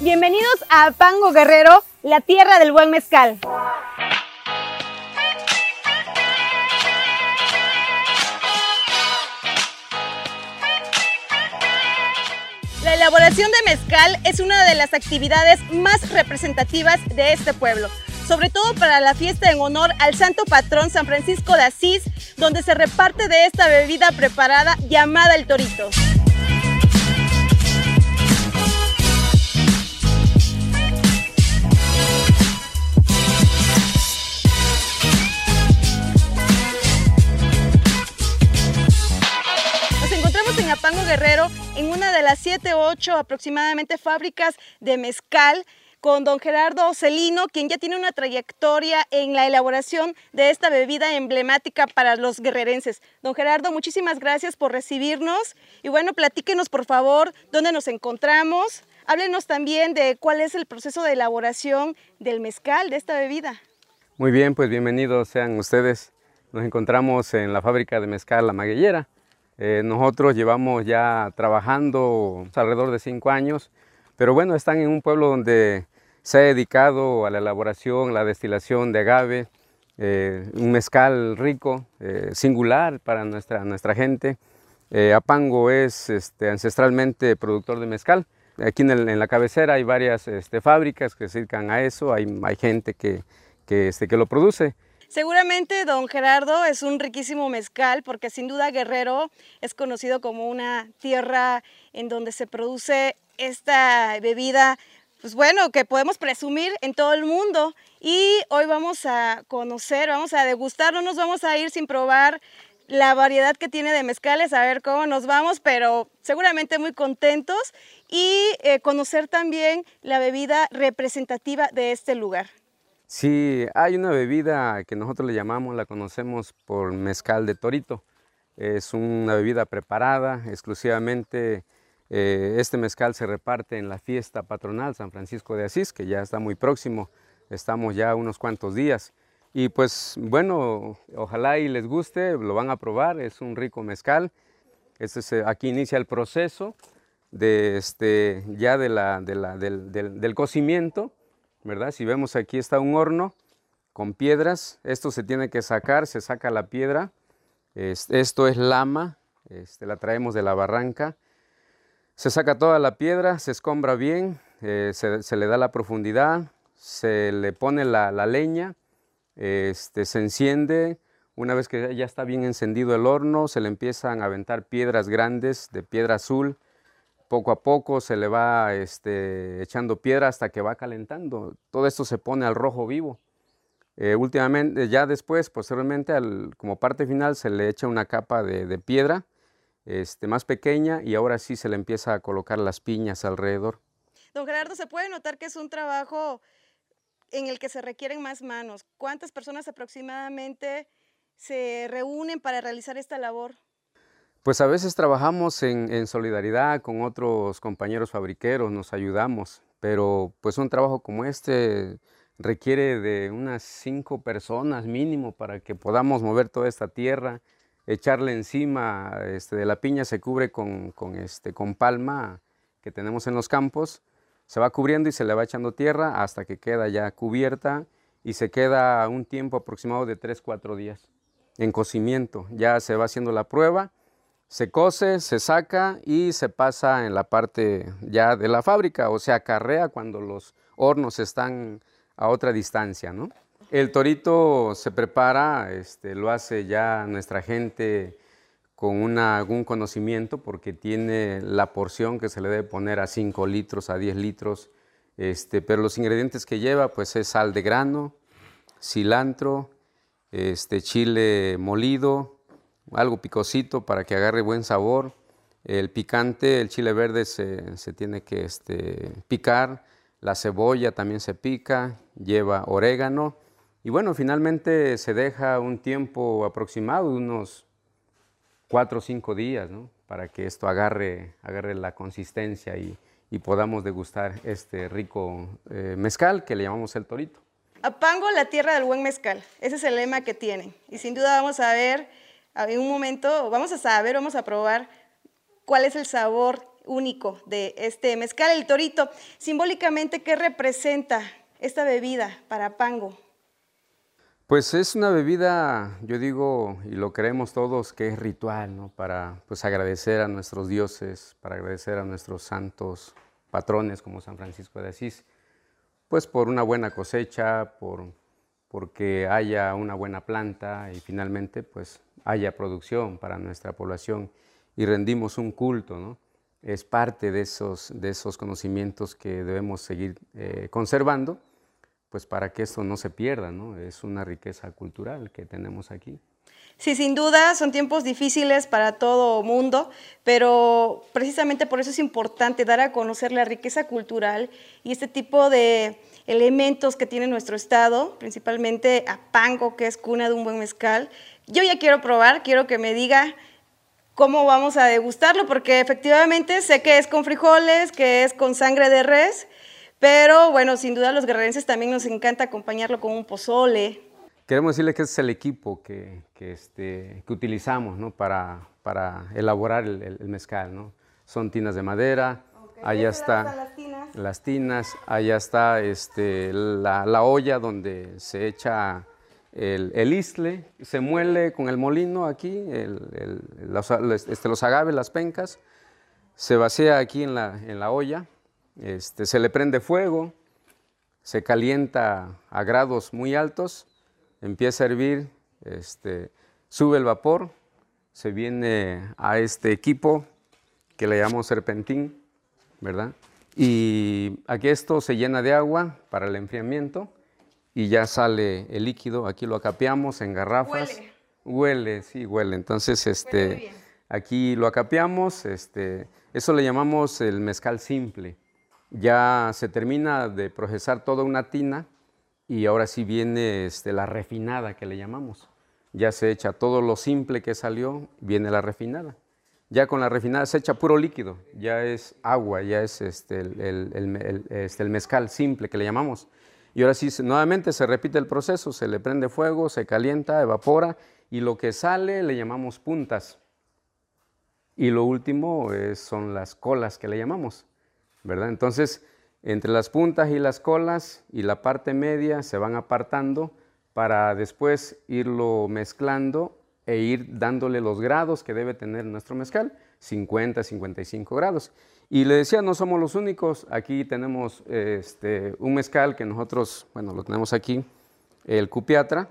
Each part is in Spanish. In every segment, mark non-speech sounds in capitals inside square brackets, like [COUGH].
Bienvenidos a Pango Guerrero, la tierra del buen mezcal. La elaboración de mezcal es una de las actividades más representativas de este pueblo, sobre todo para la fiesta en honor al santo patrón San Francisco de Asís, donde se reparte de esta bebida preparada llamada el torito. Guerrero, en una de las 7 o 8 aproximadamente fábricas de mezcal, con don Gerardo Celino, quien ya tiene una trayectoria en la elaboración de esta bebida emblemática para los guerrerenses. Don Gerardo, muchísimas gracias por recibirnos y bueno, platíquenos por favor dónde nos encontramos. Háblenos también de cuál es el proceso de elaboración del mezcal, de esta bebida. Muy bien, pues bienvenidos sean ustedes. Nos encontramos en la fábrica de mezcal La Maguellera. Eh, nosotros llevamos ya trabajando alrededor de cinco años, pero bueno, están en un pueblo donde se ha dedicado a la elaboración, la destilación de agave, eh, un mezcal rico, eh, singular para nuestra, nuestra gente. Eh, Apango es este, ancestralmente productor de mezcal. Aquí en, el- en la cabecera hay varias este, fábricas que se dedican a eso, hay, hay gente que, que, este, que lo produce. Seguramente don Gerardo es un riquísimo mezcal porque sin duda Guerrero es conocido como una tierra en donde se produce esta bebida, pues bueno, que podemos presumir en todo el mundo. Y hoy vamos a conocer, vamos a degustar, no nos vamos a ir sin probar la variedad que tiene de mezcales, a ver cómo nos vamos, pero seguramente muy contentos y eh, conocer también la bebida representativa de este lugar. Sí, hay una bebida que nosotros le llamamos, la conocemos por mezcal de torito. Es una bebida preparada exclusivamente. eh, este mezcal se reparte en la fiesta patronal San Francisco de Asís, que ya está muy próximo. Estamos ya unos cuantos días. Y pues bueno, ojalá y les guste, lo van a probar. Es un rico mezcal. Este es, aquí inicia el proceso de este, ya del cocimiento. Si vemos aquí está un horno con piedras, esto se tiene que sacar, se saca la piedra, Es- esto es lama, este, la traemos de la barranca, se saca toda la piedra, se escombra bien, eh, se, le da la profundidad, se le pone la, la leña, este, se enciende, una vez que ya está bien encendido el horno, se le empiezan a aventar piedras grandes de piedra azul, poco a poco se le va este, echando piedra hasta que va calentando. Todo esto se pone al rojo vivo. Eh, últimamente, ya después, posteriormente, como parte final, se le echa una capa de, de piedra este, más pequeña y ahora sí se le empieza a colocar las piñas alrededor. Don Gerardo, se puede notar que es un trabajo en el que se requieren más manos. ¿Cuántas personas aproximadamente se reúnen para realizar esta labor? Pues a veces trabajamos en, solidaridad con otros compañeros fabriqueros, nos ayudamos, pero pues un trabajo como este requiere de unas cinco personas mínimo para que podamos mover toda esta tierra, echarle encima, este, de la piña se cubre con, con, este, con palma que tenemos en los campos, se va cubriendo y se le va echando tierra hasta que queda ya cubierta y se queda un tiempo aproximado de 3-4 días en cocimiento. Ya se va haciendo la prueba, se cose, se saca y se pasa en la parte ya de la fábrica o se acarrea cuando los hornos están a otra distancia, ¿no? El torito se prepara, este, lo hace ya nuestra gente con algún conocimiento porque tiene la porción que se le debe poner a 5 litros, a 10 litros, este, pero los ingredientes que lleva pues es sal de grano, cilantro, este, chile molido, algo picosito para que agarre buen sabor. El picante, el chile verde se, se tiene que este, picar, la cebolla también se pica, lleva orégano y bueno, finalmente se deja un tiempo aproximado, unos cuatro o cinco días, ¿no? para que esto agarre, agarre la consistencia y, y podamos degustar este rico eh, mezcal que le llamamos el torito. Apango, la tierra del buen mezcal. Ese es el lema que tienen. Y sin duda vamos a ver, en un momento, vamos a saber, vamos a probar cuál es el sabor único de este mezcal, el torito. Simbólicamente, ¿qué representa esta bebida para Pango? Pues es una bebida, yo digo, y lo creemos todos, que es ritual, ¿no? Para pues, agradecer a nuestros dioses, para agradecer a nuestros santos patrones como San Francisco de Asís, pues por una buena cosecha, por, porque haya una buena planta y finalmente pues haya producción para nuestra población y rendimos un culto, ¿no? Es parte de esos, de esos conocimientos que debemos seguir eh, conservando pues para que esto no se pierda, ¿no? Es una riqueza cultural que tenemos aquí. Sí, sin duda son tiempos difíciles para todo mundo, pero precisamente por eso es importante dar a conocer la riqueza cultural y este tipo de elementos que tiene nuestro estado, principalmente a Pango, que es cuna de un buen mezcal. Yo ya quiero probar, quiero que me diga cómo vamos a degustarlo, porque efectivamente sé que es con frijoles, que es con sangre de res, pero bueno, sin duda los guerrerenses también nos encanta acompañarlo con un pozole. Queremos decirle que es el equipo que, este, que utilizamos ¿no? para, para elaborar el, mezcal. ¿no? Son tinas de madera, allá está las tinas. las tinas, allá está este, la, la olla donde se echa el, el, isle, se muele con el molino aquí, el, los, este, los agaves, las pencas, se vacía aquí en la, en la olla este, se le prende fuego, se calienta a grados muy altos, empieza a hervir, este, sube el vapor, se viene a este equipo que le llamamos serpentín, ¿verdad? Y aquí esto se llena de agua para el enfriamiento y ya sale el líquido, aquí lo acapeamos en garrafas. Huele. Huele, sí, huele. Entonces, este, aquí lo acapeamos, este, eso le llamamos el mezcal simple ya se termina de procesar toda una tina y ahora sí viene este, la refinada que le llamamos. Ya se echa todo lo simple que salió, viene la refinada. Ya con la refinada se echa puro líquido, ya es agua, ya es este, el, este, mezcal simple que le llamamos. Y ahora sí, nuevamente se repite el proceso, se le prende fuego, se calienta, evapora y lo que sale le llamamos puntas. Y lo último son las colas que le llamamos. Entonces, entre las puntas y las colas y la parte media se van apartando para después irlo mezclando e ir dándole los grados que debe tener nuestro mezcal, 50, 55 grados. Y le decía, no somos los únicos, aquí tenemos este, un mezcal que nosotros, bueno, lo tenemos aquí, el cupiatra.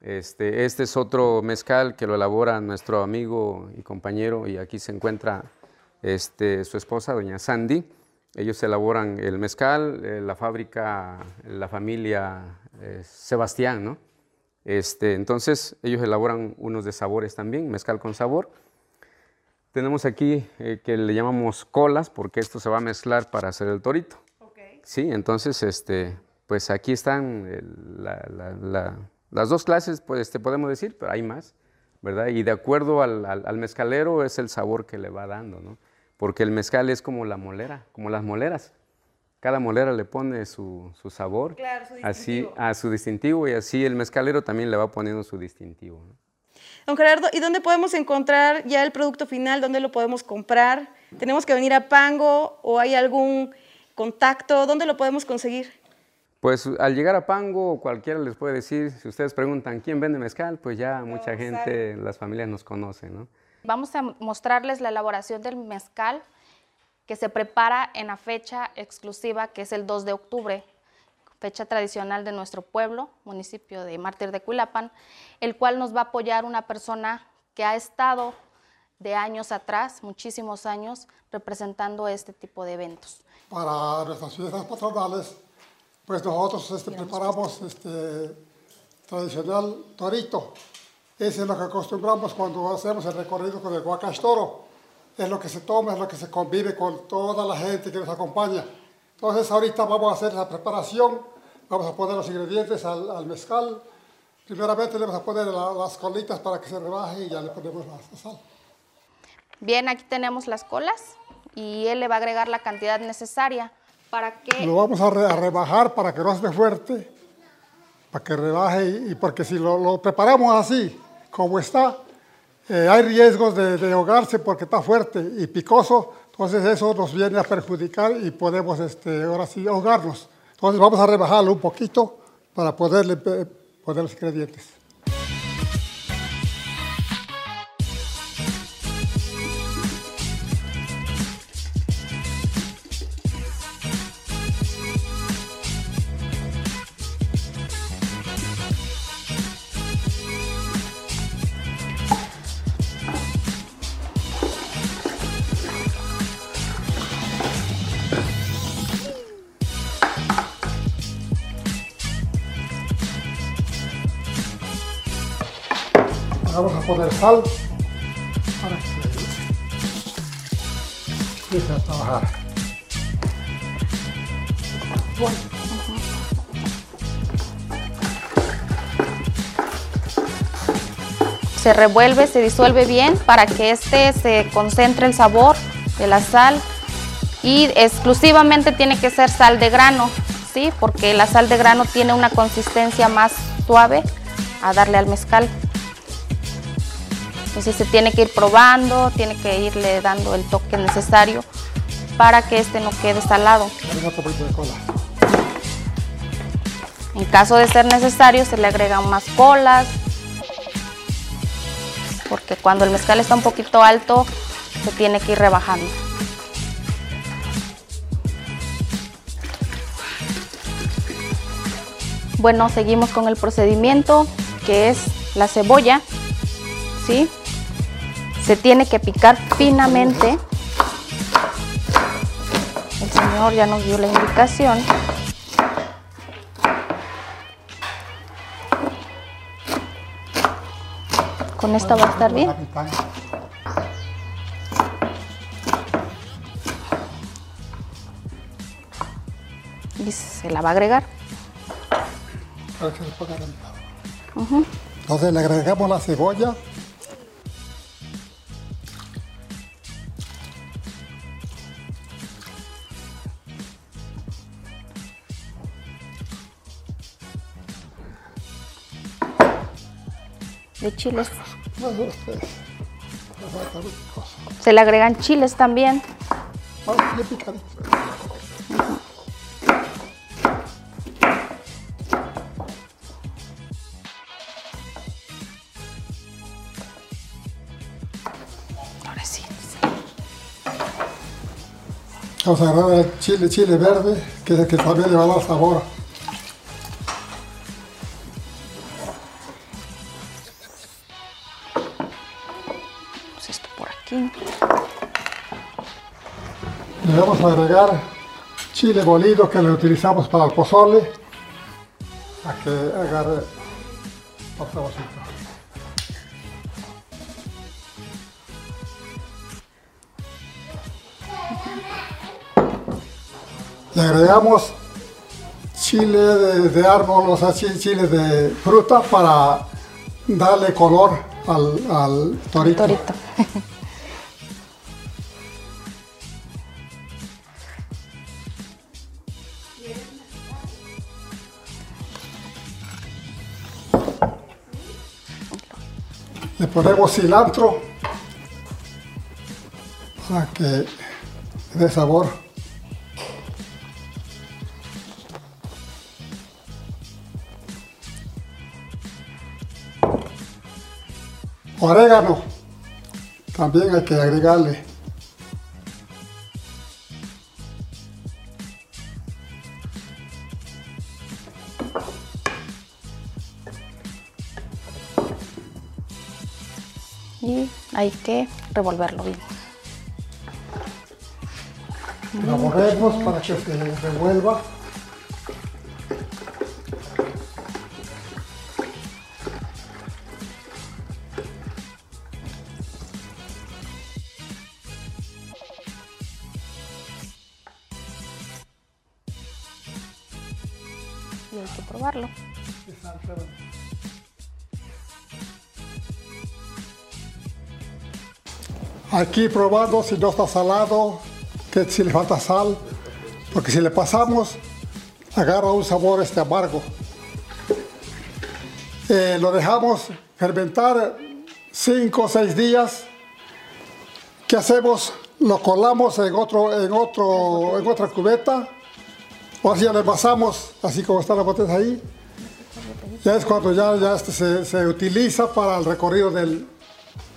Este, este es otro mezcal que lo elabora nuestro amigo y compañero, y aquí se encuentra este, su esposa, doña Sandy. Ellos elaboran el mezcal, eh, la fábrica, la familia eh, Sebastián, ¿no? Este, entonces, ellos elaboran unos de sabores también, mezcal con sabor. Tenemos aquí eh, que le llamamos colas, porque esto se va a mezclar para hacer el torito. Sí, entonces, este, pues aquí están las dos clases, pues, este, podemos decir, pero hay más, ¿verdad? Y de acuerdo al, al mezcalero es el sabor que le va dando, ¿no? Porque el mezcal es como la molera, como las moleras. Cada molera le pone su, sabor, así a su distintivo y así el mezcalero también le va poniendo su distintivo. Don Gerardo, ¿y dónde podemos encontrar ya el producto final? ¿Dónde lo podemos comprar? ¿Tenemos que venir a Pango o hay algún contacto? ¿Dónde lo podemos conseguir? Pues al llegar a Pango, cualquiera les puede decir, si ustedes preguntan quién vende mezcal, pues ya mucha gente, las familias nos conocen, ¿no? Vamos a mostrarles la elaboración del mezcal que se prepara en la fecha exclusiva que es el 2 de octubre, fecha tradicional de nuestro pueblo, municipio de Mártir de Cuilapan, el cual nos va a apoyar una persona que ha estado de años atrás, muchísimos años, representando este tipo de eventos. Para nuestras fiestas patronales, pues nosotros este, preparamos este tradicional torito, eso es lo que acostumbramos cuando hacemos el recorrido con el Huacastoro. Es lo que se toma, es lo que se convive con toda la gente que nos acompaña. Entonces ahorita vamos a hacer la preparación, vamos a poner los ingredientes al, mezcal. Primeramente le vamos a poner las colitas para que se rebaje y ya le ponemos la, sal. Bien, aquí tenemos las colas y él le va a agregar la cantidad necesaria para que... Lo vamos a, rebajar para que no esté fuerte, para que rebaje y, porque si lo preparamos así, como está, eh, hay riesgos de, ahogarse porque está fuerte y picoso, Entonces eso nos viene a perjudicar y podemos este, ahora sí ahogarnos. Entonces vamos a rebajarlo un poquito para poderle eh, poner los ingredientes. Sal para que empiece a trabajar. Se revuelve, se disuelve bien para que este se concentre el sabor de la sal y exclusivamente tiene que ser sal de grano, ¿sí? Porque la sal de grano tiene una consistencia más suave a darle al mezcal. Entonces se tiene que ir probando, tiene que irle dando el toque necesario para que este no quede salado. En caso de ser necesario se le agregan más colas, porque cuando el mezcal está un poquito alto se tiene que ir rebajando. Bueno, seguimos con el procedimiento que es la cebolla, ¿sí? Se tiene que picar finamente. El señor ya nos dio la indicación. Con esta va a estar bien. Y se la va a agregar. Mitad. Entonces le agregamos la cebolla. De chiles. Se le agregan chiles también. Ahora sí. Vamos a agarrar el chile, chile verde, que es el que también le va a dar sabor. Aquí. Le vamos a agregar chile molido que le utilizamos para el pozole, para que agarre el saborcito. Le agregamos chile de, de árbol, o sea, chi- chile de fruta para darle color al, al torito. Torito. [LAUGHS] Le ponemos cilantro para que dé sabor. Orégano, también hay que agregarle. Y hay que revolverlo bien. Lo movemos para que se revuelva. Aquí probando si no está salado, que si le falta sal, porque si le pasamos, agarra un sabor este amargo. Eh, lo dejamos fermentar 5 o 6 días. ¿Qué hacemos? lo colamos en, otro, en, otro, en otra cubeta, o ya le pasamos, así como está la botella ahí. Ya es cuando ya, este se utiliza para el recorrido del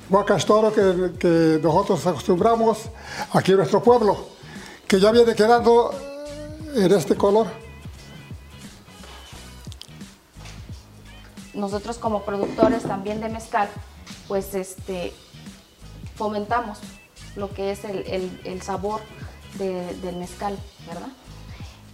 huacastoro que, que nosotros acostumbramos aquí en nuestro pueblo, que ya viene quedando en este color. nosotros como productores también de mezcal, pues este, fomentamos lo que es el, sabor del mezcal, ¿verdad?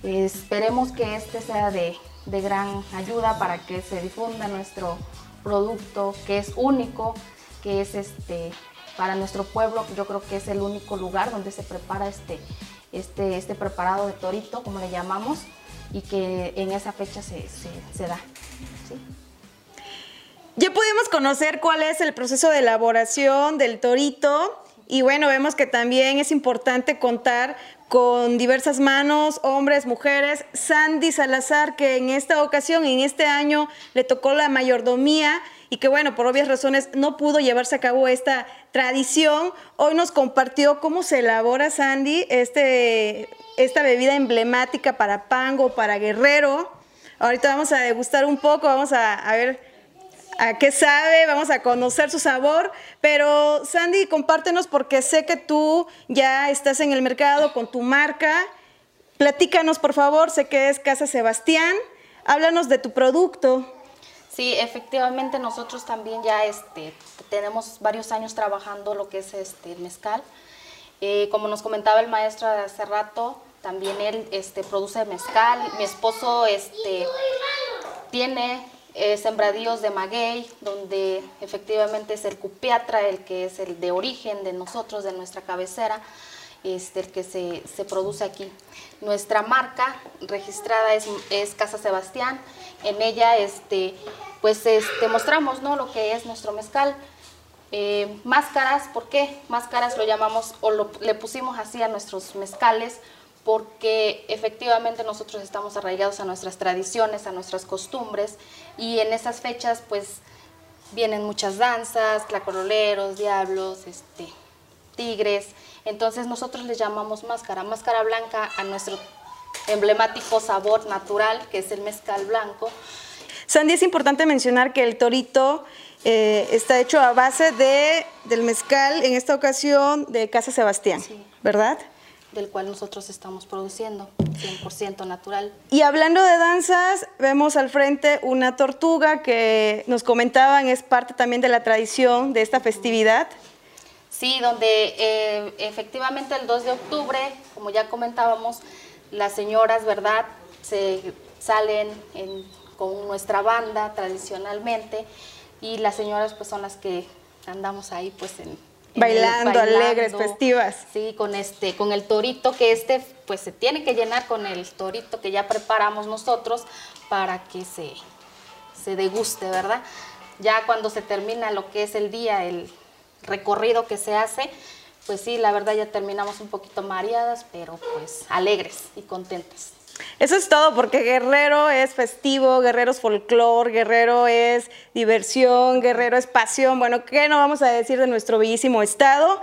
Esperemos que este sea de, gran ayuda para que se difunda nuestro producto, que es único, que es este, para nuestro pueblo, yo creo que es el único lugar donde se prepara este, este, este preparado de torito, como le llamamos, y que en esa fecha se, se da. Ya pudimos conocer cuál es el proceso de elaboración del torito y bueno, vemos que también es importante contar con diversas manos, hombres, mujeres. Sandy Salazar, que en esta ocasión, en este año, le tocó la mayordomía y que bueno, por obvias razones no pudo llevarse a cabo esta tradición. Hoy nos compartió cómo se elabora, Sandy, este, esta bebida emblemática para Pango, para Guerrero. Ahorita vamos a degustar un poco, vamos a, a ver a qué sabe, vamos a conocer su sabor, pero Sandy, compártenos porque sé que tú ya estás en el mercado con tu marca. Platícanos, por favor, sé que es Casa Sebastián. Háblanos de tu producto. Sí, efectivamente nosotros también ya este, tenemos varios años trabajando lo que es este, el mezcal. Eh, como nos comentaba el maestro hace rato, también él este, produce mezcal. Mi esposo este, tiene eh, sembradíos de maguey, donde efectivamente es el cupiatra, el que es el de origen de nosotros, de nuestra cabecera, este, el que se, produce aquí. Nuestra marca registrada es, es, Casa Sebastián, en ella este, pues este, mostramos ¿no? lo que es nuestro mezcal. Eh, máscaras, ¿por qué? Máscaras lo llamamos o le pusimos así a nuestros mezcales porque efectivamente nosotros estamos arraigados a nuestras tradiciones, a nuestras costumbres y en esas fechas pues vienen muchas danzas, clacoroleros, diablos, este, tigres, entonces nosotros les llamamos máscara, máscara blanca a nuestro emblemático sabor natural que es el mezcal blanco. Sandy, es importante mencionar que el torito eh, está hecho a base de, del mezcal, en esta ocasión de Casa Sebastián, ¿verdad? del cual nosotros estamos produciendo, 100% natural. Y hablando de danzas, vemos al frente una tortuga que nos comentaban es parte también de la tradición de esta festividad. Sí, donde eh, efectivamente el 2 de octubre, como ya comentábamos, las señoras, ¿verdad?, se salen con nuestra banda tradicionalmente y las señoras pues son las que andamos ahí pues en Bailando, alegres, festivas. Sí, con este, con el torito que este, pues se tiene que llenar con el torito que ya preparamos nosotros para que se, se deguste, ¿verdad? Ya cuando se termina lo que es el día, el recorrido que se hace, pues sí, la verdad ya terminamos un poquito mareadas, pero pues alegres y contentas. Eso es todo, porque Guerrero es festivo, Guerrero es folclor, Guerrero es diversión, Guerrero es pasión. Bueno, ¿qué no vamos a decir de nuestro bellísimo estado?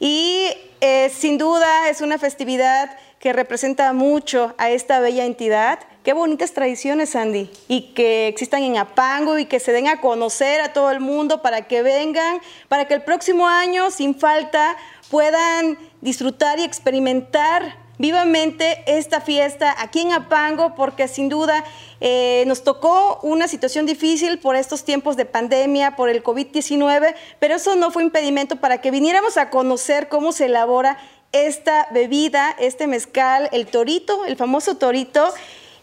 Y eh, sin duda es una festividad que representa mucho a esta bella entidad. Qué bonitas tradiciones, Andy, y que existan en Apango y que se den a conocer a todo el mundo para que vengan, para que el próximo año, sin falta, puedan disfrutar y experimentar vivamente esta fiesta aquí en Apango porque sin duda eh, nos tocó una situación difícil por estos tiempos de pandemia, por el COVID-19, pero eso no fue impedimento para que viniéramos a conocer cómo se elabora esta bebida, este mezcal, el torito, el famoso torito.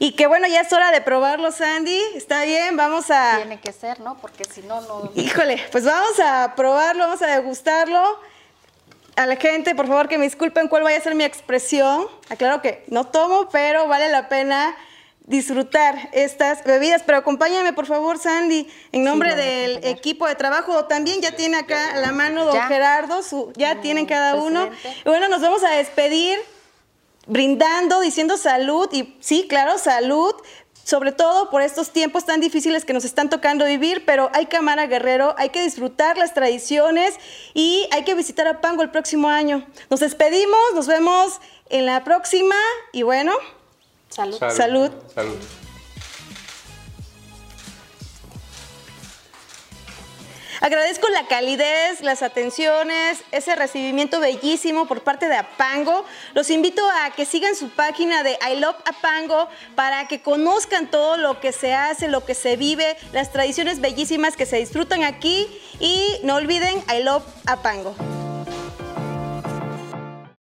Y que bueno, ya es hora de probarlo, Sandy. Está bien, vamos a... Tiene que ser, ¿no? Porque si no, no... Híjole, pues vamos a probarlo, vamos a degustarlo a la gente, por favor, que me disculpen cuál vaya a ser mi expresión. Aclaro que no tomo, pero vale la pena disfrutar estas bebidas. Pero acompáñame, por favor, Sandy, en nombre del equipo de trabajo. También ya tiene acá a la mano don Gerardo, su, ya tienen cada uno. Y bueno, nos vamos a despedir brindando, diciendo salud. Y sí, claro, salud sobre todo por estos tiempos tan difíciles que nos están tocando vivir, pero hay Cámara Guerrero, hay que disfrutar las tradiciones y hay que visitar a Pango el próximo año. Nos despedimos, nos vemos en la próxima y bueno, Salud. Salud. Salud. Agradezco la calidez, las atenciones, ese recibimiento bellísimo por parte de Apango. Los invito a que sigan su página de I Love Apango para que conozcan todo lo que se hace, lo que se vive, las tradiciones bellísimas que se disfrutan aquí y no olviden I Love Apango.